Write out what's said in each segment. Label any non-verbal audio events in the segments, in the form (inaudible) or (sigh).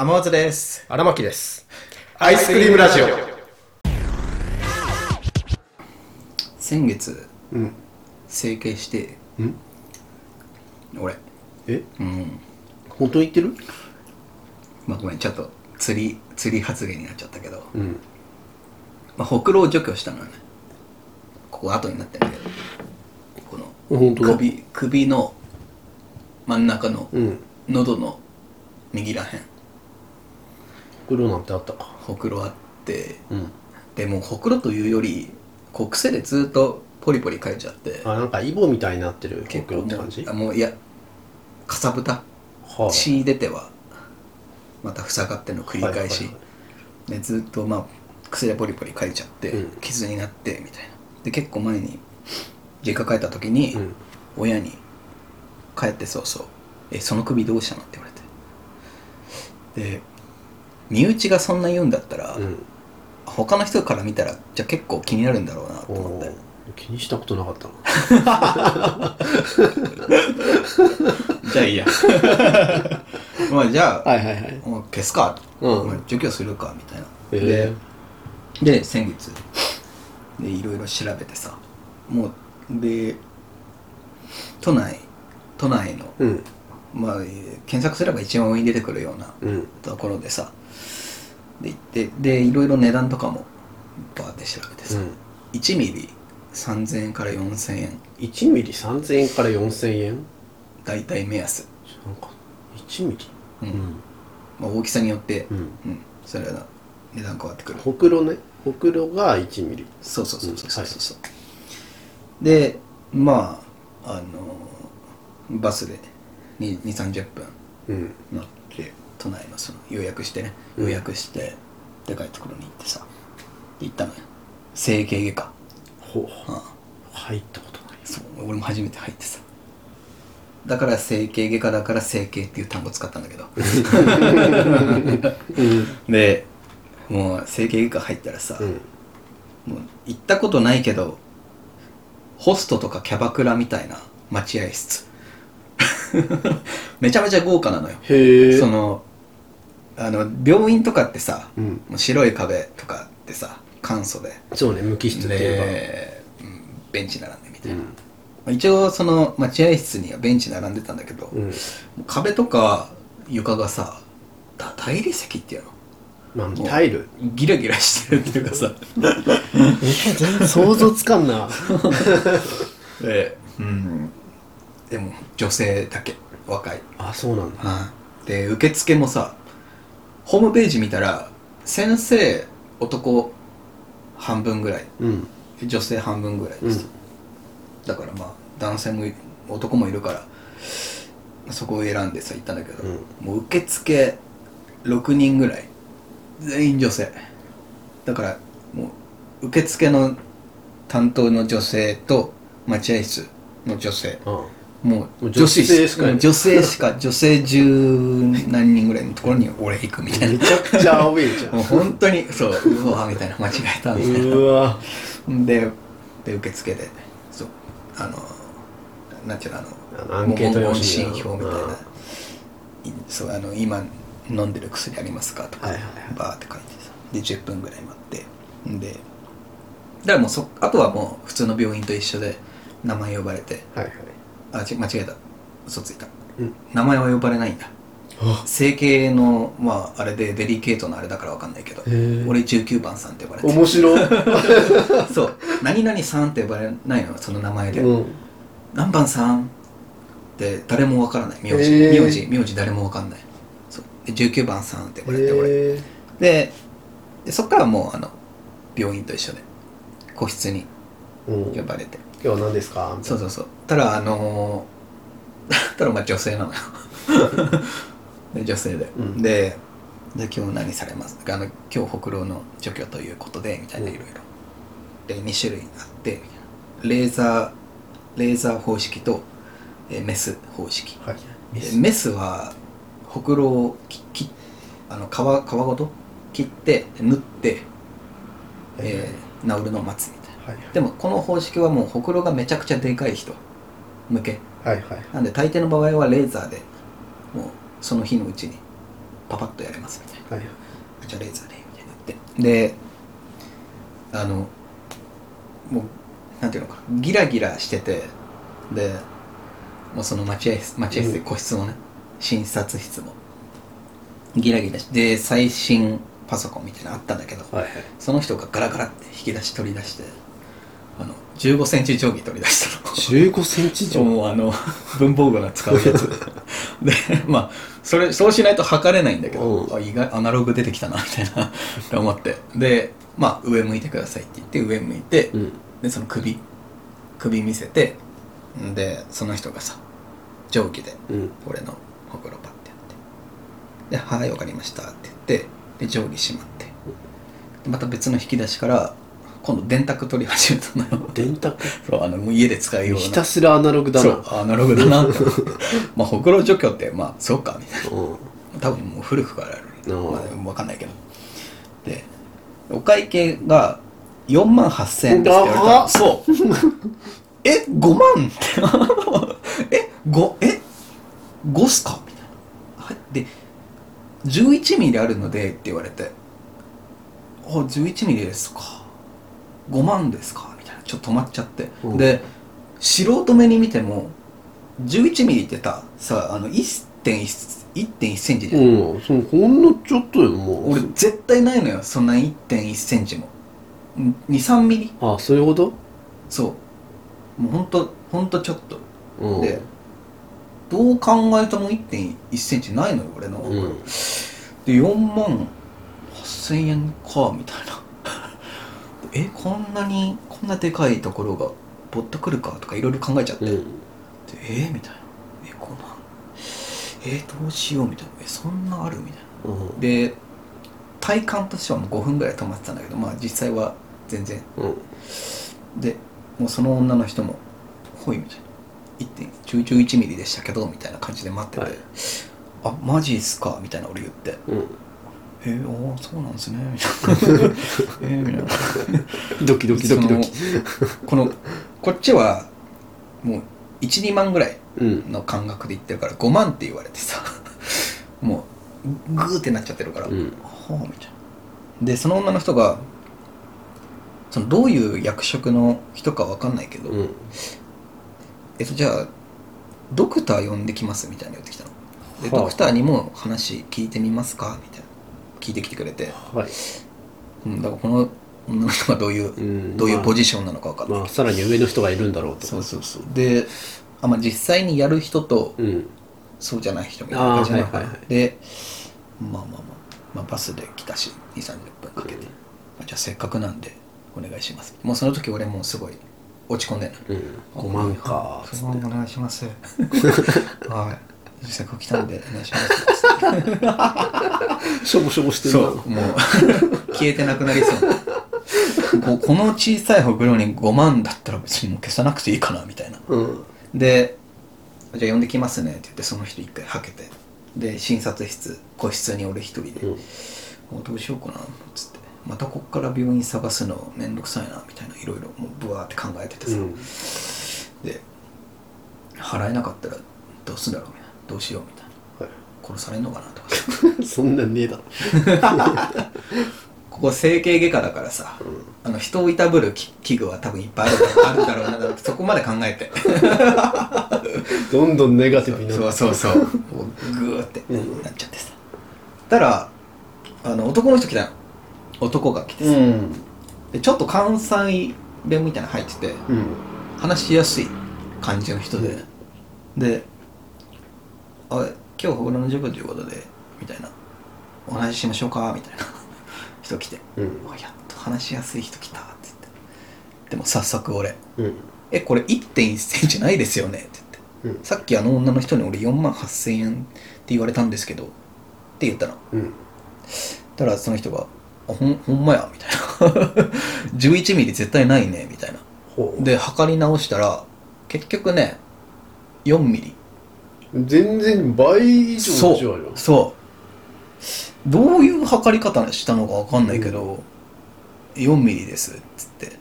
天松です。荒牧です。アイスクリームラジオ。先月、うん。整形して、ん俺、え？うん。本当に言ってる？まあごめん、ちょっと釣り、釣り発言になっちゃったけど、うん。まあ、ほくろを除去したのよね。ここ後になってるけど、この本当だ。首、首の真ん中のうん。喉の右らへん、黒なんてあったか？ほくろあって、うん。でもうほくろというより、こう癖でずっとポリポリ書いちゃって、あ、なんかイボみたいになってる結構も黒って感じ？うあもういやかさぶた。は血出てはまた塞がっての繰り返し、はいはい。でずっとまあ癖でポリポリ書いちゃって、うん。傷になってみたいな。で結構前に実家帰った時に、うん。親に帰ってそうそう「えその首どうしたの?」って言われて。で身内がそんな言うんだったら、うん。他の人から見たらじゃあ結構気になるんだろうなと思って気にしたことなかったな。(laughs) じゃあいいや (laughs) まあじゃあ、はいはいはい。もう消すかと、うんまあ除去するかみたいな、えでで先月でいろいろ調べてさもうで都内都内の、えうん。まあえー検索すれば一番上に出てくるようなうん。ところでさで行ってでいろいろ値段とかもバーって調べてさ、うん。1ミリ3000円から4000円1ミリ3000円から4000円大体目安、なんか、1ミリ？うんうん。まあ、大きさによって、うん。うん、それは値段変わってくるほくろね。ほくろが1ミリ。そうそうそうそうそうそう、でまああのバスで2 3 0分うん。乗って都内のその予約してねうん予約して、でかいところに行ってさで行ったのよ整形外科ほう。ああ入ったことない。そう俺も初めて入ってさだから整形外科だから整形っていう単語使ったんだけどうん。(laughs) でもう整形外科入ったらさ、うん。もう行ったことないけどホストとかキャバクラみたいな待合室 (laughs) めちゃめちゃ豪華なのよへえ。そのあの病院とかってさ、うん。白い壁とかってさ簡素でそうね、無機質。で、うんベンチ並んでみたいな、うん。まあ一応その待合室にはベンチ並んでたんだけど、もうん。う壁とか床がさだ大理石っていうの？まあ、タイル。ギラギラしてるっていうかさ想像つかんな。(laughs) で、うん、でも女性だけ若い、あ、そうなんだ。で受付もさホームページ見たら先生男半分ぐらいうん。女性半分ぐらいです、だからまあ男性もい男もいるからそこを選んでさ行ったんだけど、うん。もう受付6人ぐらい。全員女性。だからもう受付の担当の女性と待合室の女性。あももうう女子しか女性しか (laughs) 女性十何人ぐらいのところに俺行くみたいめなちゃくちゃアウェイじゃ (laughs) もう本当にそううわみたいな間違えたみたいな。ん。うわ。でで受付でそうあのなんていうのあのあのアンケート用紙問診票みたいな。そうあの今飲んでる薬ありますかとか、はいはいはい。バーって書いてさで10分ぐらい待って。でだからもうそあとはもう普通の病院と一緒で名前呼ばれてはいはい。あち間違えた。嘘ついた。うん。名前は呼ばれないんだ。あ。整形のまああれでデリケートなあれだからわかんないけど。俺19番さんって呼ばれて。面白い。(laughs) そう。何々さんって呼ばれないのその名前で、うん。何番さんって誰もわからない。名字、名字。名字誰もわかんない。そう。で19番さんって呼ばれて俺。へででそっからもうあの病院と一緒で個室に。呼ばれて。今日は何ですか？そうそうそうただあのーただまあ女性なのよ。(laughs) で女性で、うん。でで今日何されます？あの今日ほくろの除去ということでみたいなうん。いろいろ。で2種類あってレーザーレーザー方式と、えーメス方式。はい。でメス。はほくろをききあの皮皮ごと？切って縫って、えー治るのを待つみたいな。はい。でもこの方式はもうほくろがめちゃくちゃでかい人向け。はいはい。なんで大抵の場合はレーザーでもうその日のうちにパパッとやれますみたいな。はいじゃあレーザーでみたいな言って。であのもうなんていうのかなギラギラしててでもうその待合室待合室で個室のね、診察室もギラギラしてで最新パソコンみたいなのあったんだけど、はいはい。その人がガラガラって引き出し取り出してあの1 5センチ定規取り出したの。15センチ以上もうあの文房具の使うやつ。(laughs) でまあそれそうしないと測れないんだけど、うん。あ意外アナログ出てきたなみたいなと思って。でまあ上向いてくださいって言って上向いて、うん。でその首首見せてでその人がさ定規でうん。俺のほくろパッてやって。で「はいわかりました」って言ってで定規しまって。でまた別の引き出しから今度電卓取り始めたのよ。電卓？そうあのもう家で使うような。ひたすらアナログだな。そうアナログだなと (laughs) まあほくろ除去ってまあそうかみたいな。うん。多分もう古くからある、うん。まあ、分かんないけど。でお会計が4万8000円ですって言われたそう。(laughs) え5万？っ (laughs) てえ5え5っすか？みたいな。はい。で11ミリあるのでって言われて。あ11ミリですか5万ですか？みたいな。ちょっと止まっちゃって、うん。で素人目に見ても11ミリってささあの1.1 1.1センチじゃん、うん。そのほんのちょっとよもう。俺絶対ないのよ。そんな1.1センチも。23ミリ。あそういうこと？そう。もうほんとほんとちょっと。うん。でどう考えても1.1センチないのよ俺の、うん。で4万8000円かみたいなえこんなにこんなでかいところがぼったくるか？とかいろいろ考えちゃって、でうん。えみたいな。え5万えどうしよう？みたいな。えそんなある？みたいな。うん。で体感としてはもう5分ぐらい止まってたんだけどまあ実際は全然。うん。でもうその女の人も「ほい」みたいな。1.11ミリでしたけどみたいな感じで待ってて「はい。あマジっすか」みたいな俺言って。うん「えー、おーそうなんですね」みたいな「(laughs) えー」みたいな。ドキドキドキドキ。このこっちはもう12万ぐらいうん。の感覚で言ってるから5万って言われてさ (laughs) もうグーってなっちゃってるから、うん。はあみたいな。でその女の人がそのどういう役職の人かわかんないけど、うん。えっとじゃあドクター呼んできますみたいな言ってきたの。で、はあ。ドクターにも話聞いてみますかみたいな聞いてきてくれて、はい。うん、だからこの女の人がどういう、うんどういうポジジションなのかわかんない。まあさらに上の人がいるんだろうと。そうそうそう。であ、まあ、実際にやる人とうん。そうじゃない人みたいな感じなのか。な、はいはいはい。でまあまあまあ、まあ、バスで来たし2 3 0分かけて、うん。まあじゃあせっかくなんでお願いします。もうその時俺もうすごい落ち込んでんの。うん。5万かつ5って。万お願いします。(laughs) はい。せっかく来たんでお願いします (laughs) しょぼしょぼしてるな。そうもう消えてなくなりそう。ここの小さいほくろに5万だったら別にもう消さなくていいかなみたいな。うん。で「じゃあ呼んできますね」って言ってその人一回はけて。で診察室個室に俺一人で。うん「もうどうしようかな」っつって。またこっから病院探すのめんどくさいなみたいないろいろもうブワーって考えててさ、うん。で払えなかったらどうすんだろうみたいな。どうしようみたいな。は殺されんのかなとか。い (laughs) そんなんねえだろ。(laughs) ここ整形外科だからさ、あの人をいたぶる器器具は多分いっぱいあるだろうあるだろうな (laughs) そこまで考えて。どんどんネガティブになそうってそうそうこうグーってうん。なっちゃってさ。たらあの男の人来たの男が来てさ、うん。でちょっと関西弁みたいなの入っててうん。話しやすい感じの人で、で「あ今日ほくろの授業ということで」みたいな「お話ししましょうか」みたいな。(laughs) 人来て。うん。あやっと話しやすい人来たって言って。でも早速俺。うん「えこれ1 1センチないですよね」って言って。うん。さっきあの女の人に俺4万8000円って言われたんですけどって言ったの。うん。たらその人が「あほんほんまや」みたいな「(laughs) 11ミリ絶対ないね」みたいな。で測り直したら結局ね4ミリ全然倍以上そう違うよ。そう。どういう測り方したのかわかんないけど、4ミリですっつって。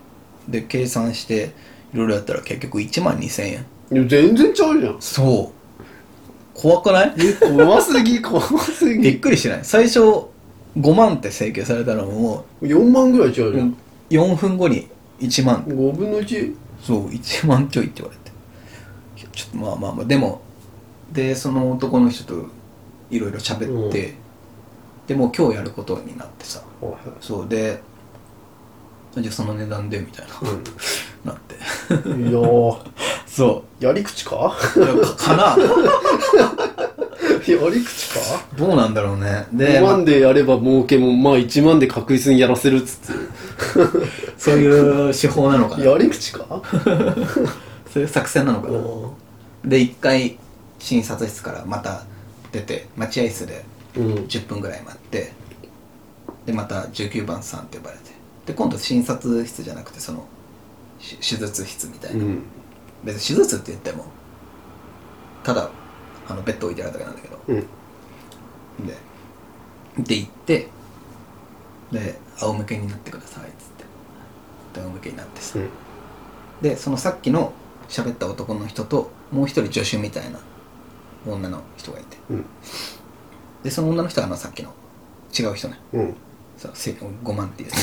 で計算していろいろやったら結局1万2000円。いや全然ちゃうじゃん。そう。怖くない？え怖すぎ (laughs) 怖すびっぎくりしない。最初5万って請求されたのも4万ぐらい違うじゃん、4分後に1万。5分の1そう1万ちょいって言われて。ちょっとまあまあまあでもでその男の人といろいろ喋って、でもう今日やることになってさ。はい。そうでじゃあその値段でみたいな、なって。はいいやー。(laughs) そやり口か？かかな？(laughs) やり口か？どうなんだろうね。で、5まあ万でやれば儲けもまあ1万で確実にやらせるっつっ (laughs) そういう手法なのかな。てやり口か？そういう作戦なのかな。うで一回診察室からまた出て待合室でん。10分ぐらい待ってでまた19番さんって呼ばれてで今度診察室じゃなくてそのし手術室みたいうな、ん。別に手術って言ってもただあのベッド置いてあるだけなんだけど。うん。でで行ってで仰向けになってくださいっつって。で仰向けになってさ、うん。でそのさっきの喋った男の人ともう一人助手みたいな女の人がいて。うん。でその女の人があのさっきの違う人ね。うん。そうせ5万っていうね。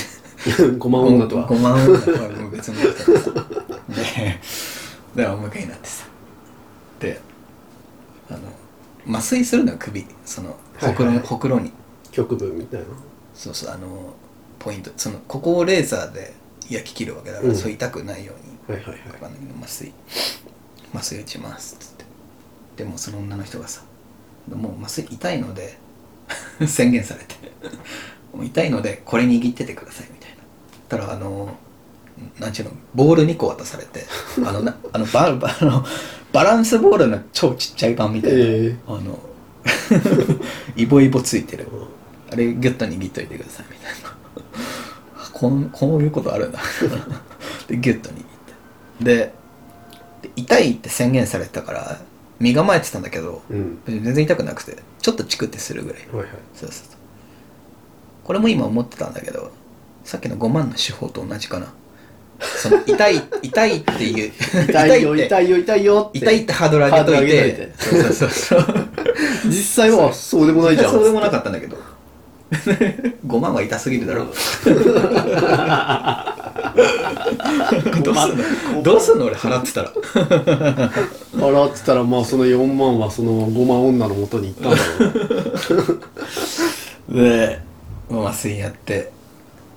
(laughs) 5万女とは。5万女とは別の人でさでで仰向けになってさ。であの麻酔するのよ首。そのほくろ,、はいはい。ほくろに。局部みたいな。そうそうあのポイント。そのここをレーザーで焼き切るわけだから、うん。そう痛くないように。はいはいはい。麻酔。麻酔打ちます。っつってでもその女の人がさもう麻酔痛いので (laughs) 宣言されてもう痛いのでこれ握っててくださいみたいな。たらあのなんちゅうのボール2個渡されて (laughs) あのなあのババあのバランスボールの超ちっちゃい版みたいな、ええ。あの (laughs) イボイボついてる。あれギュッと握っといてくださいみたいな。こんこういうことあるんだ。でギュッと握って。でで痛いって宣言されてたから身構えてたんだけどうん。全然痛くなくてちょっとチクってするぐらい。はいはい。そうそうそう。これも今思ってたんだけどさっきの5万の手法と同じかな。その (laughs) 痛い痛いっていう痛いよ痛いよ痛いよって。痛いってハードル上げといて。そうそうそう。実際はそう。でもないじゃん。そうでもなかったんだけど。5万は痛すぎるだろ (laughs) (laughs) どうすんの？どうすんの俺払ってたら。払ってたらまあその4万はその5万女の元に行ったんだろう。(laughs) で麻酔やって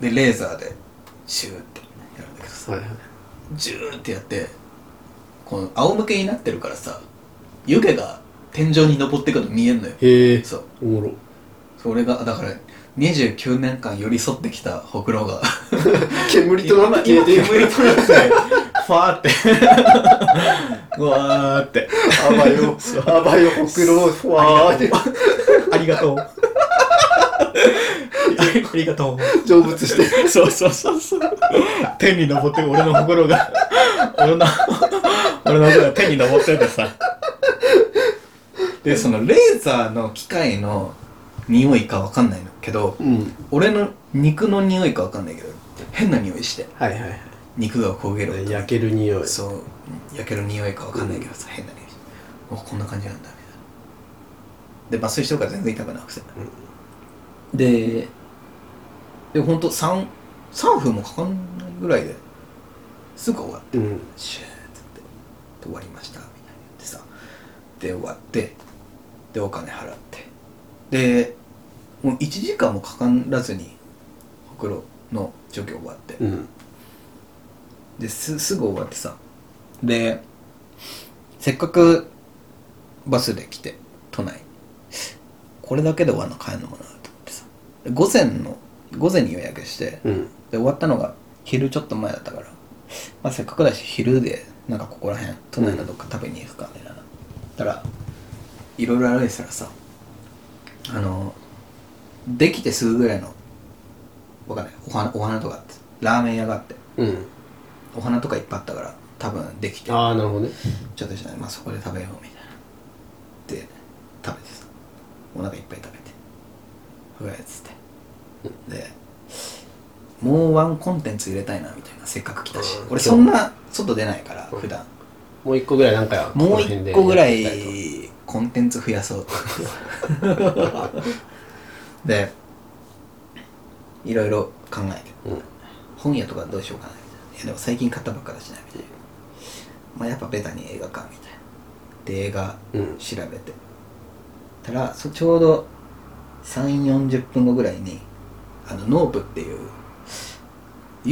でレーザーでシューってやるんだけどさ。はいはい。ジューってやってこの仰向けになってるからさ湯気が天井に登ってくの見えんのよ。へえそう。おもろ。それがだから29年間寄り添ってきたほくろが。(laughs) 煙となって。今消えていく煙となってファーって。う (laughs) わーって。あばよ。あばよほくろふわーって。ありがとう。(laughs) ありがとう。成仏して。そうそうそうそう。天に登ってる俺の心が。俺の俺の心が天に登っててさ。でそのレーザーの機械の匂いかわかんないのけどうん。俺の肉の匂いかわかんないけど変な匂いして。はいはいはい。肉が焦げる。音焼ける匂い。そう。焼ける匂いかわかんないけどさ、変な匂い。しておこんな感じなんだ。みたいなで麻酔してるから全然痛くなくて、ででほんと 3, 3分もかかんないぐらいですぐ終わってうん。シューってってで終わりましたみたいな言ってさ。で終わってでお金払って。でもう1時間もかからずにほくろの除去終わって、うん。ですすぐ終わってさ。でせっかくバスで来て都内。これだけで終わるの帰るのかなと思ってさ。で午前の午前に予約してうん。で終わったのが昼ちょっと前だったから、まあ、せっかくだし昼でなんかここら辺都内のどっか食べに行くかみたいな、たらいろいろ歩いてたらさあのできてすぐぐらいのわかんない。お花お花とかあって。ラーメン屋があって。うん。お花とかいっぱいあったから多分できて。ああなるほどね。ちょっとしたらまあそこで食べようみたいな。で食べてさ。お腹いっぱい食べて。ふわっつって。でもうワンコンテンツ入れたいなみたいなせっかく来たし。うん。俺そんな外出ないからうん。普段。もう一個ぐらいなんかもう一個ぐらいコンテンツ増やそうと (laughs) でいろいろ考えて。うん。本屋とかどうしようかなみたいな。いやでも最近買ったばっかだしなみたいな。まあやっぱベタに映画館みたいな。で映画うん。調べて。たらそちょうど3 4 0分後ぐらいにあのノープっていう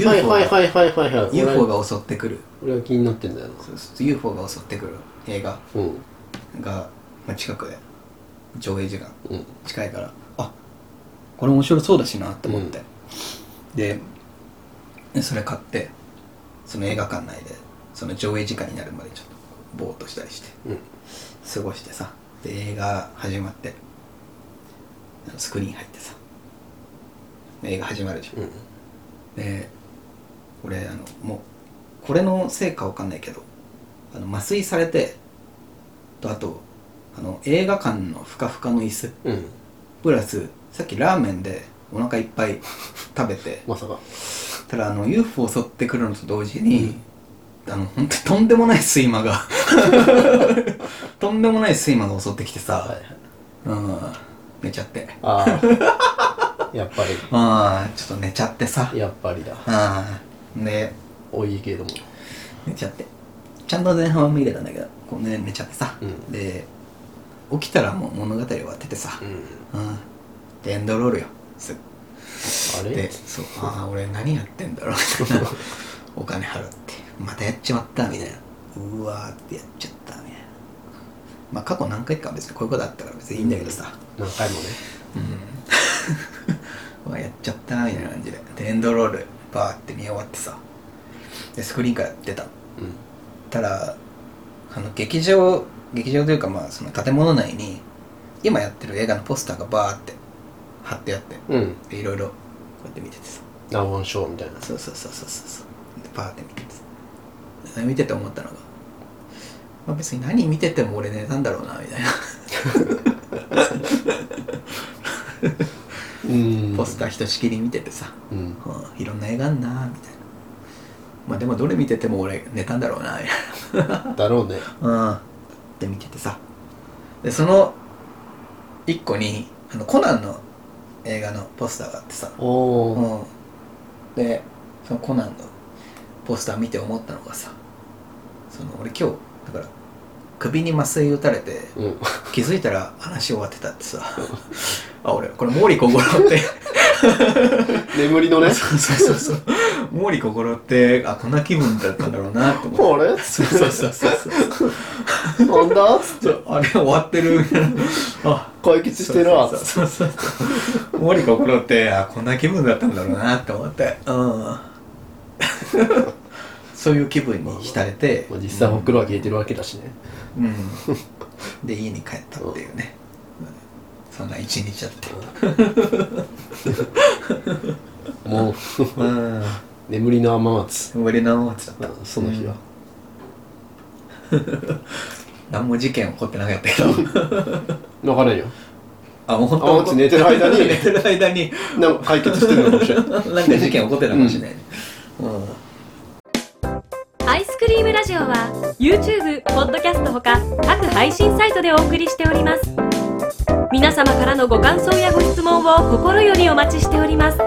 はい UFO がはいはいはいはいはい UFO が襲ってくる。俺は気になってんだよな。そうそう UFO が襲ってくる映画うん。が、まあ、近くで上映時間うん。近いから。あこれ面白そうだしなって思って、ででそれ買ってその映画館内でその上映時間になるまでちょっとぼーっとしたりしてうん。過ごしてさ。で映画始まってあのスクリーン入ってさ。映画始まるじゃん。うん。で俺あのもうこれのせいかわかんないけどあの麻酔されてとあとあの映画館のふかふかの椅子うん。プラスさっきラーメンでお腹いっぱい食べて。まさか。ただあの UFO 襲ってくるのと同時に、あの本当にとんでもない睡魔が。(laughs) とんでもない睡魔が襲ってきてさ、はいはい。うん。寝ちゃって。ああやっぱああ (laughs) ちょっと寝ちゃってさ。りやっぱりだ。ああで多いけれども。寝ちゃって。ちゃんと前半は見れたんだけどこう、ね、寝ちゃってさ、うん。で起きたらもう物語終わっててさ、うん。うん、でエンドロールよ。すぐあれ？でそう。ああ俺何やってんだろう。みたいなお金払って。またやっちまったみたいな。うわーってやっちゃったみたいな。まあ過去何回かは別にこういうことあったから別にいいんだけどさ。何回もね。うん。(laughs) うわやっちゃったみたいな感じで。でエンドロールバーって見終わってさ。でスクリーンから出た。のうん。たらあの劇場劇場というかまあその建物内に今やってる映画のポスターがバーって貼ってあってうん。でいろいろこうやって見ててさ。ナウォンショーみたいな。そうそうそうそうそうそう。でバーって見ててさ。で見てて思ったのが、まあ、別に何見てても俺寝たんだろうなみたいな、うん。ポスターひとしきり見ててさ、うん。うん、いろんな映画あんなみたいな。まあでもどれ見てても俺寝たんだろうなみたいな。だろうね。うん。って見ててさ。で、その一個に、あの、コナンの映画のポスターがあってさ。うん。で、そのコナンのポスター見て思ったのがさ、その、俺今日、だから、首に麻酔打たれて、うん気づいたら話終わってたってさ。あ、俺、これ毛利小五郎って。眠りのねそうそうそうそう。毛利小五郎って、あ、こんな気分だったんだろうなって思って。あれ？そうそうそうそうそう。なんだ？っつってあれ終わってる。みたいなあ解決してるわ。そうそうそうそう。毛利心ってあこんな気分だったんだろうなって思って。うん。(laughs) そういう気分に浸れて。まあ実際ほくろは消えてるわけだしね。うん。で家に帰ったっていうね。そんな一日だってもううん。眠りの雨松。無理なもんつだった。その日は何も事件起こってなかったけど。分からんよ。あもう本あもう寝てる間に。寝てる間に。なんか解決してるのかもしれないなんか事件起こってたかもしれない、うん。アイスクリームラジオは YouTube、ポッドキャストほか各配信サイトでお送りしております。皆様からのご感想やご質問を心よりお待ちしております